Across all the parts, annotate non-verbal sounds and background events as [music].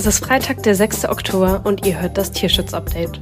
Es ist Freitag, der 6. Oktober und ihr hört das Tierschutz-Update.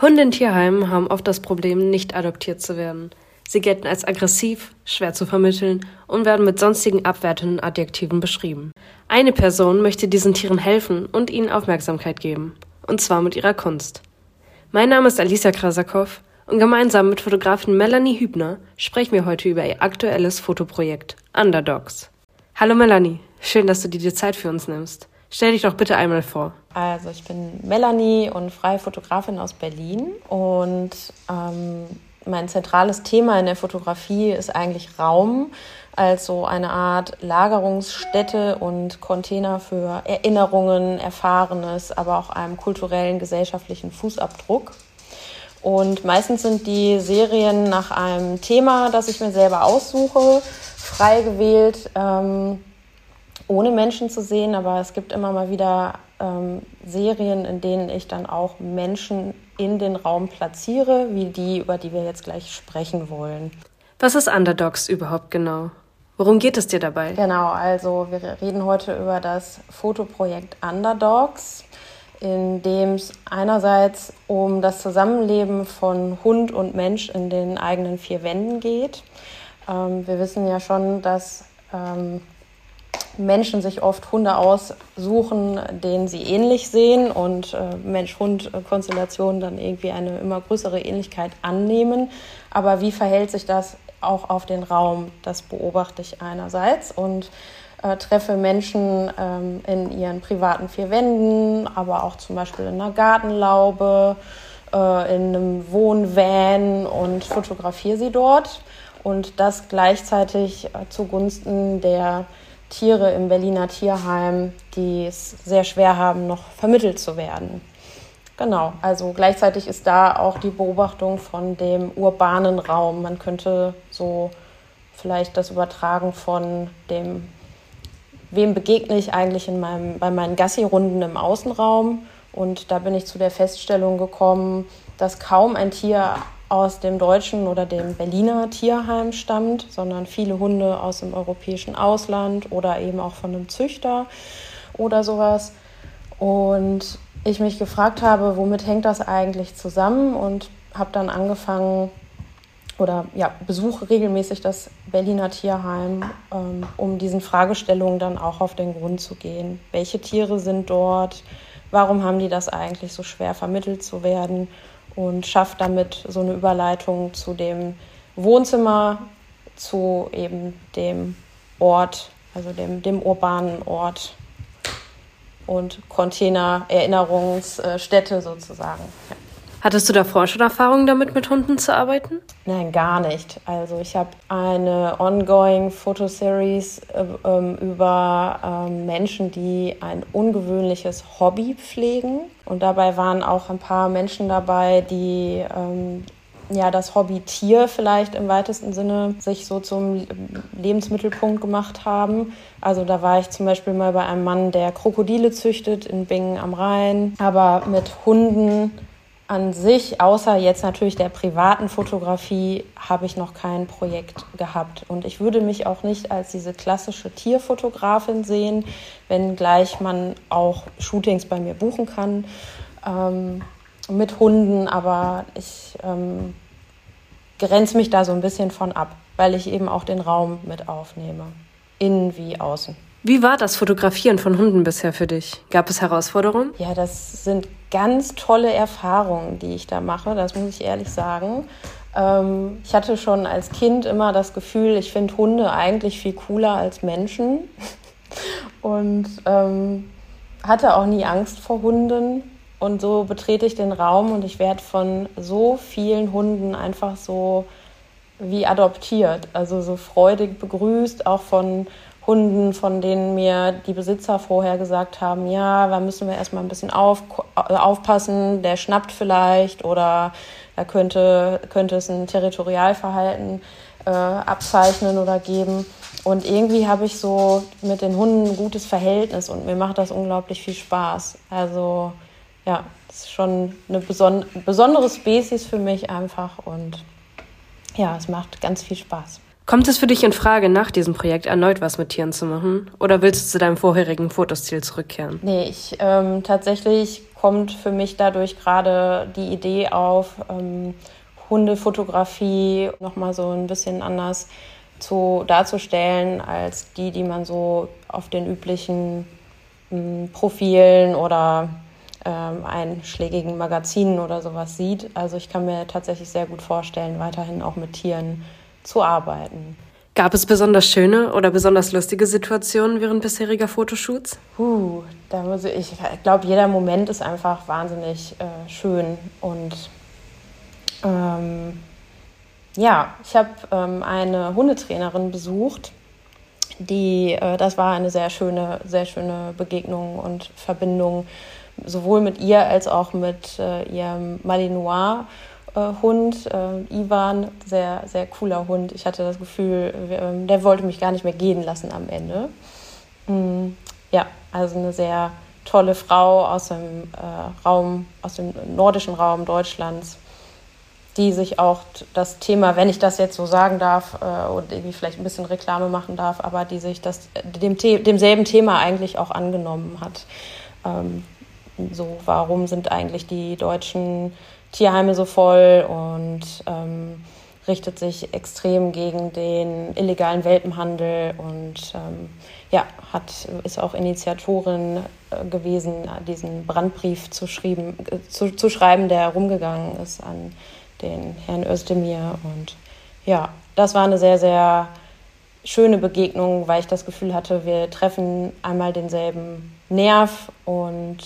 Hunde in Tierheimen haben oft das Problem, nicht adoptiert zu werden. Sie gelten als aggressiv, schwer zu vermitteln und werden mit sonstigen abwertenden Adjektiven beschrieben. Eine Person möchte diesen Tieren helfen und ihnen Aufmerksamkeit geben. Und zwar mit ihrer Kunst. Mein Name ist Alicia Krasakow und gemeinsam mit Fotografin Melanie Hübner sprechen wir heute über ihr aktuelles Fotoprojekt Underdogs. Hallo Melanie, schön, dass du dir die Zeit für uns nimmst. Stell dich doch bitte einmal vor. Also ich bin Melanie und freie Fotografin aus Berlin und ähm, mein zentrales Thema in der Fotografie ist eigentlich Raum als so eine Art Lagerungsstätte und Container für Erinnerungen, Erfahrenes, aber auch einem kulturellen, gesellschaftlichen Fußabdruck. Und meistens sind die Serien nach einem Thema, das ich mir selber aussuche, frei gewählt, ähm, ohne Menschen zu sehen. Aber es gibt immer mal wieder ähm, Serien, in denen ich dann auch Menschen in den Raum platziere, wie die, über die wir jetzt gleich sprechen wollen. Was ist Underdogs überhaupt genau? Worum geht es dir dabei? Genau, also wir reden heute über das Fotoprojekt Underdogs in dem es einerseits um das Zusammenleben von Hund und Mensch in den eigenen vier Wänden geht. Ähm, wir wissen ja schon, dass ähm, Menschen sich oft Hunde aussuchen, denen sie ähnlich sehen und äh, Mensch-Hund-Konstellationen dann irgendwie eine immer größere Ähnlichkeit annehmen. Aber wie verhält sich das auch auf den Raum? Das beobachte ich einerseits und äh, treffe Menschen ähm, in ihren privaten vier Wänden, aber auch zum Beispiel in einer Gartenlaube, äh, in einem Wohnvan und fotografiere sie dort. Und das gleichzeitig äh, zugunsten der Tiere im Berliner Tierheim, die es sehr schwer haben, noch vermittelt zu werden. Genau, also gleichzeitig ist da auch die Beobachtung von dem urbanen Raum. Man könnte so vielleicht das übertragen von dem wem begegne ich eigentlich in meinem, bei meinen Gassi-Runden im Außenraum. Und da bin ich zu der Feststellung gekommen, dass kaum ein Tier aus dem deutschen oder dem Berliner Tierheim stammt, sondern viele Hunde aus dem europäischen Ausland oder eben auch von einem Züchter oder sowas. Und ich mich gefragt habe, womit hängt das eigentlich zusammen und habe dann angefangen, oder ja, besuche regelmäßig das Berliner Tierheim, ähm, um diesen Fragestellungen dann auch auf den Grund zu gehen. Welche Tiere sind dort? Warum haben die das eigentlich so schwer vermittelt zu werden? Und schafft damit so eine Überleitung zu dem Wohnzimmer, zu eben dem Ort, also dem, dem urbanen Ort und Container, Erinnerungsstätte sozusagen. Ja. Hattest du davor schon Erfahrungen damit, mit Hunden zu arbeiten? Nein, gar nicht. Also ich habe eine ongoing Fotoseries äh, ähm, über ähm, Menschen, die ein ungewöhnliches Hobby pflegen. Und dabei waren auch ein paar Menschen dabei, die ähm, ja, das Hobby Tier vielleicht im weitesten Sinne sich so zum Lebensmittelpunkt gemacht haben. Also da war ich zum Beispiel mal bei einem Mann, der Krokodile züchtet in Bingen am Rhein, aber mit Hunden an sich, außer jetzt natürlich der privaten Fotografie, habe ich noch kein Projekt gehabt. Und ich würde mich auch nicht als diese klassische Tierfotografin sehen, wenngleich man auch Shootings bei mir buchen kann ähm, mit Hunden. Aber ich ähm, grenze mich da so ein bisschen von ab, weil ich eben auch den Raum mit aufnehme, innen wie außen. Wie war das Fotografieren von Hunden bisher für dich? Gab es Herausforderungen? Ja, das sind ganz tolle Erfahrungen, die ich da mache, das muss ich ehrlich sagen. Ähm, ich hatte schon als Kind immer das Gefühl, ich finde Hunde eigentlich viel cooler als Menschen [laughs] und ähm, hatte auch nie Angst vor Hunden. Und so betrete ich den Raum und ich werde von so vielen Hunden einfach so wie adoptiert, also so freudig begrüßt, auch von Hunden, von denen mir die Besitzer vorher gesagt haben, ja, da müssen wir erstmal ein bisschen auf, äh, aufpassen, der schnappt vielleicht oder da könnte, könnte es ein Territorialverhalten äh, abzeichnen oder geben. Und irgendwie habe ich so mit den Hunden ein gutes Verhältnis und mir macht das unglaublich viel Spaß. Also ja, das ist schon eine beson besondere Spezies für mich einfach und ja, es macht ganz viel Spaß. Kommt es für dich in Frage, nach diesem Projekt erneut was mit Tieren zu machen? Oder willst du zu deinem vorherigen Fotostil zurückkehren? Nee, ich ähm, tatsächlich kommt für mich dadurch gerade die Idee auf, ähm, Hundefotografie nochmal so ein bisschen anders zu, darzustellen als die, die man so auf den üblichen ähm, Profilen oder ähm, einschlägigen Magazinen oder sowas sieht. Also ich kann mir tatsächlich sehr gut vorstellen, weiterhin auch mit Tieren zu arbeiten. Gab es besonders schöne oder besonders lustige Situationen während bisheriger Fotoshoots? Uh, da muss ich, ich glaube, jeder Moment ist einfach wahnsinnig äh, schön. Und ähm, ja, ich habe ähm, eine Hundetrainerin besucht, die, äh, das war eine sehr schöne, sehr schöne Begegnung und Verbindung, sowohl mit ihr als auch mit äh, ihrem Malinois Hund, äh, Ivan, sehr, sehr cooler Hund. Ich hatte das Gefühl, äh, der wollte mich gar nicht mehr gehen lassen am Ende. Mm, ja, also eine sehr tolle Frau aus dem äh, Raum, aus dem nordischen Raum Deutschlands, die sich auch das Thema, wenn ich das jetzt so sagen darf äh, und irgendwie vielleicht ein bisschen Reklame machen darf, aber die sich das dem demselben Thema eigentlich auch angenommen hat. So, warum sind eigentlich die deutschen Tierheime so voll und ähm, richtet sich extrem gegen den illegalen Welpenhandel und ähm, ja, hat, ist auch Initiatorin äh, gewesen, diesen Brandbrief zu, schrieben, äh, zu, zu schreiben, der rumgegangen ist an den Herrn Özdemir. Und ja, das war eine sehr, sehr schöne Begegnung, weil ich das Gefühl hatte, wir treffen einmal denselben Nerv und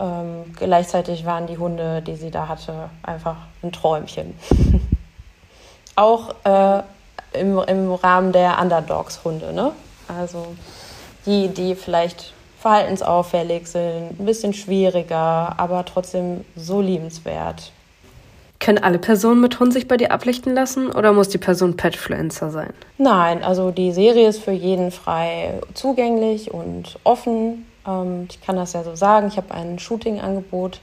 ähm, gleichzeitig waren die Hunde, die sie da hatte, einfach ein Träumchen. [laughs] Auch äh, im, im Rahmen der Underdogs-Hunde, ne? Also die, die vielleicht verhaltensauffällig sind, ein bisschen schwieriger, aber trotzdem so liebenswert. Können alle Personen mit Hund sich bei dir ablichten lassen oder muss die Person Petfluencer sein? Nein, also die Serie ist für jeden frei zugänglich und offen. Ähm, ich kann das ja so sagen. Ich habe ein Shooting-Angebot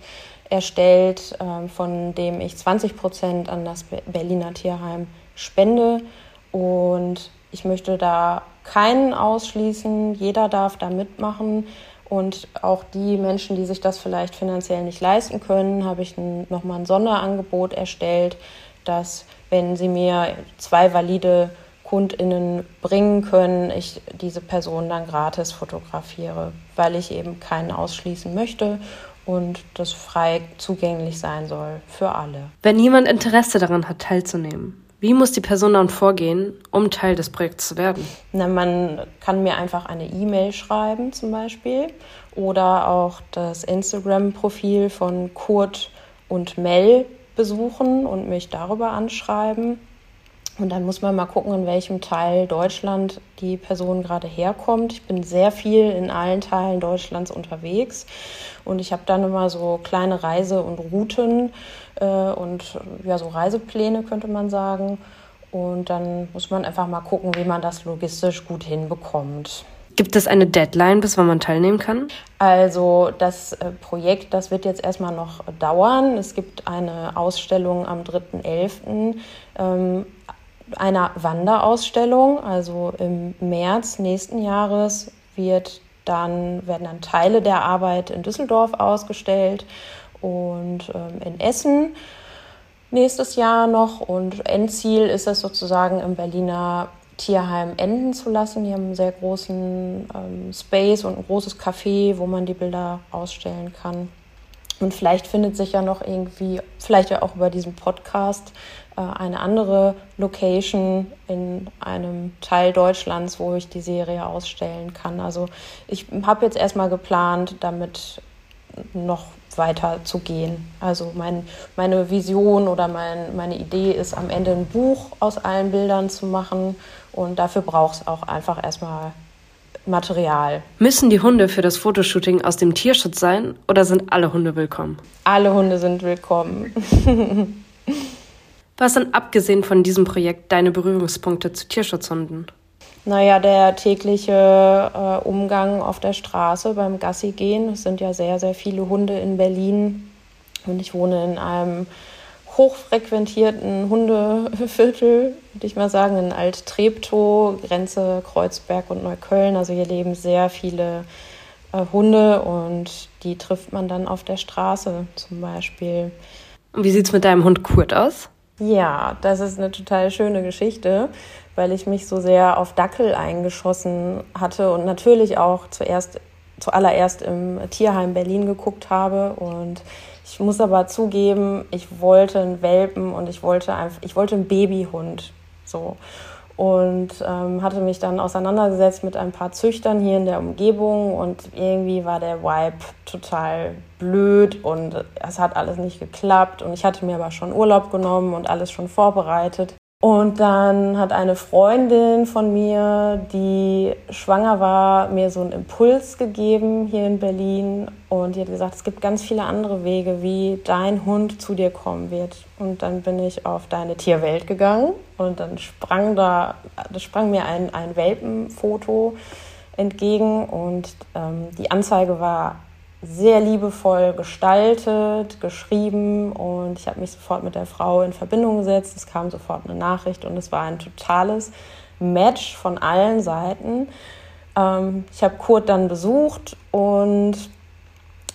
erstellt, ähm, von dem ich 20 Prozent an das Berliner Tierheim spende. Und ich möchte da keinen ausschließen. Jeder darf da mitmachen. Und auch die Menschen, die sich das vielleicht finanziell nicht leisten können, habe ich nochmal ein Sonderangebot erstellt, dass wenn sie mir zwei valide KundInnen bringen können, ich diese Person dann gratis fotografiere, weil ich eben keinen ausschließen möchte und das frei zugänglich sein soll für alle. Wenn jemand Interesse daran hat, teilzunehmen, wie muss die Person dann vorgehen, um Teil des Projekts zu werden? Na, man kann mir einfach eine E-Mail schreiben zum Beispiel oder auch das Instagram-Profil von Kurt und Mel besuchen und mich darüber anschreiben. Und dann muss man mal gucken, in welchem Teil Deutschland die Person gerade herkommt. Ich bin sehr viel in allen Teilen Deutschlands unterwegs und ich habe dann immer so kleine Reise- und Routen äh, und ja, so Reisepläne könnte man sagen. Und dann muss man einfach mal gucken, wie man das logistisch gut hinbekommt. Gibt es eine Deadline, bis wann man teilnehmen kann? Also das äh, Projekt, das wird jetzt erstmal noch dauern. Es gibt eine Ausstellung am 3.11. Einer Wanderausstellung. Also im März nächsten Jahres wird dann, werden dann Teile der Arbeit in Düsseldorf ausgestellt und ähm, in Essen nächstes Jahr noch. Und Endziel ist es sozusagen im Berliner Tierheim enden zu lassen. Die haben einen sehr großen ähm, Space und ein großes Café, wo man die Bilder ausstellen kann. Und vielleicht findet sich ja noch irgendwie, vielleicht ja auch über diesen Podcast, äh, eine andere Location in einem Teil Deutschlands, wo ich die Serie ausstellen kann. Also ich habe jetzt erstmal geplant, damit noch weiter zu gehen. Also mein, meine Vision oder mein, meine Idee ist, am Ende ein Buch aus allen Bildern zu machen. Und dafür braucht es auch einfach erstmal Material. Müssen die Hunde für das Fotoshooting aus dem Tierschutz sein oder sind alle Hunde willkommen? Alle Hunde sind willkommen. [laughs] Was sind abgesehen von diesem Projekt deine Berührungspunkte zu Tierschutzhunden? Naja, der tägliche äh, Umgang auf der Straße beim Gassi gehen. Es sind ja sehr, sehr viele Hunde in Berlin. Und ich wohne in einem hochfrequentierten Hundeviertel, würde ich mal sagen, in Alt-Treptow, Grenze Kreuzberg und Neukölln. Also hier leben sehr viele äh, Hunde und die trifft man dann auf der Straße zum Beispiel. Und wie sieht es mit deinem Hund Kurt aus? Ja, das ist eine total schöne Geschichte, weil ich mich so sehr auf Dackel eingeschossen hatte und natürlich auch zuerst zuallererst im Tierheim Berlin geguckt habe und ich muss aber zugeben, ich wollte einen Welpen und ich wollte einfach, ich wollte einen Babyhund. So. Und ähm, hatte mich dann auseinandergesetzt mit ein paar Züchtern hier in der Umgebung und irgendwie war der Vibe total blöd und es hat alles nicht geklappt und ich hatte mir aber schon Urlaub genommen und alles schon vorbereitet. Und dann hat eine Freundin von mir, die schwanger war, mir so einen Impuls gegeben hier in Berlin. Und die hat gesagt, es gibt ganz viele andere Wege, wie dein Hund zu dir kommen wird. Und dann bin ich auf deine Tierwelt gegangen und dann sprang da, da sprang mir ein, ein Welpenfoto entgegen und ähm, die Anzeige war sehr liebevoll gestaltet, geschrieben und ich habe mich sofort mit der Frau in Verbindung gesetzt. Es kam sofort eine Nachricht und es war ein totales Match von allen Seiten. Ähm, ich habe Kurt dann besucht und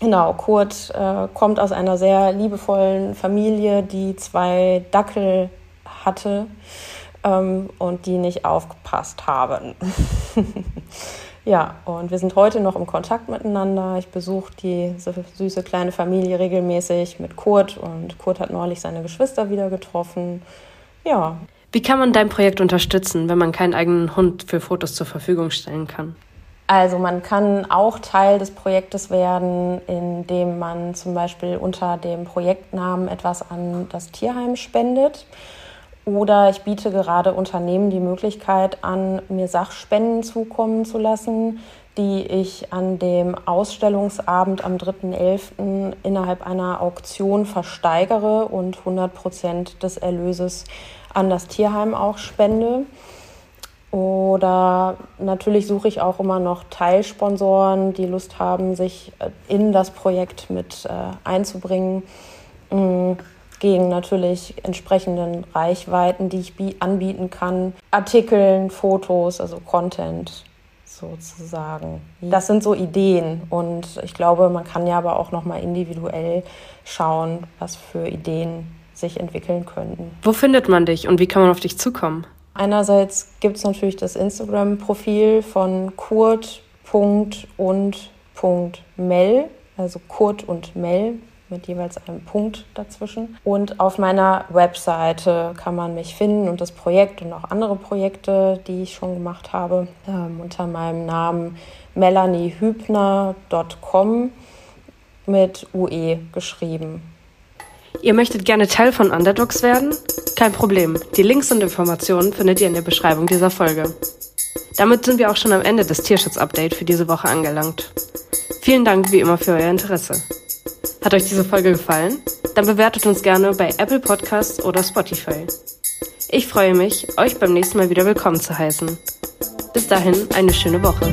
genau, Kurt äh, kommt aus einer sehr liebevollen Familie, die zwei Dackel hatte ähm, und die nicht aufgepasst haben. [laughs] Ja, und wir sind heute noch im Kontakt miteinander. Ich besuche die süße kleine Familie regelmäßig mit Kurt und Kurt hat neulich seine Geschwister wieder getroffen. Ja. Wie kann man dein Projekt unterstützen, wenn man keinen eigenen Hund für Fotos zur Verfügung stellen kann? Also man kann auch Teil des Projektes werden, indem man zum Beispiel unter dem Projektnamen etwas an das Tierheim spendet. Oder ich biete gerade Unternehmen die Möglichkeit an, mir Sachspenden zukommen zu lassen, die ich an dem Ausstellungsabend am 3.11. innerhalb einer Auktion versteigere und 100 Prozent des Erlöses an das Tierheim auch spende. Oder natürlich suche ich auch immer noch Teilsponsoren, die Lust haben, sich in das Projekt mit äh, einzubringen. Gegen natürlich entsprechenden Reichweiten, die ich anbieten kann. Artikeln, Fotos, also Content sozusagen. Das sind so Ideen und ich glaube, man kann ja aber auch noch mal individuell schauen, was für Ideen sich entwickeln könnten. Wo findet man dich und wie kann man auf dich zukommen? Einerseits gibt es natürlich das Instagram-Profil von kurt.und.mel, also Kurt und Mel mit jeweils einem Punkt dazwischen. Und auf meiner Webseite kann man mich finden und das Projekt und auch andere Projekte, die ich schon gemacht habe, ähm, unter meinem Namen melaniehübner.com mit UE geschrieben. Ihr möchtet gerne Teil von Underdogs werden? Kein Problem. Die Links und Informationen findet ihr in der Beschreibung dieser Folge. Damit sind wir auch schon am Ende des Tierschutz-Update für diese Woche angelangt. Vielen Dank wie immer für euer Interesse. Hat euch diese Folge gefallen? Dann bewertet uns gerne bei Apple Podcasts oder Spotify. Ich freue mich, euch beim nächsten Mal wieder willkommen zu heißen. Bis dahin eine schöne Woche.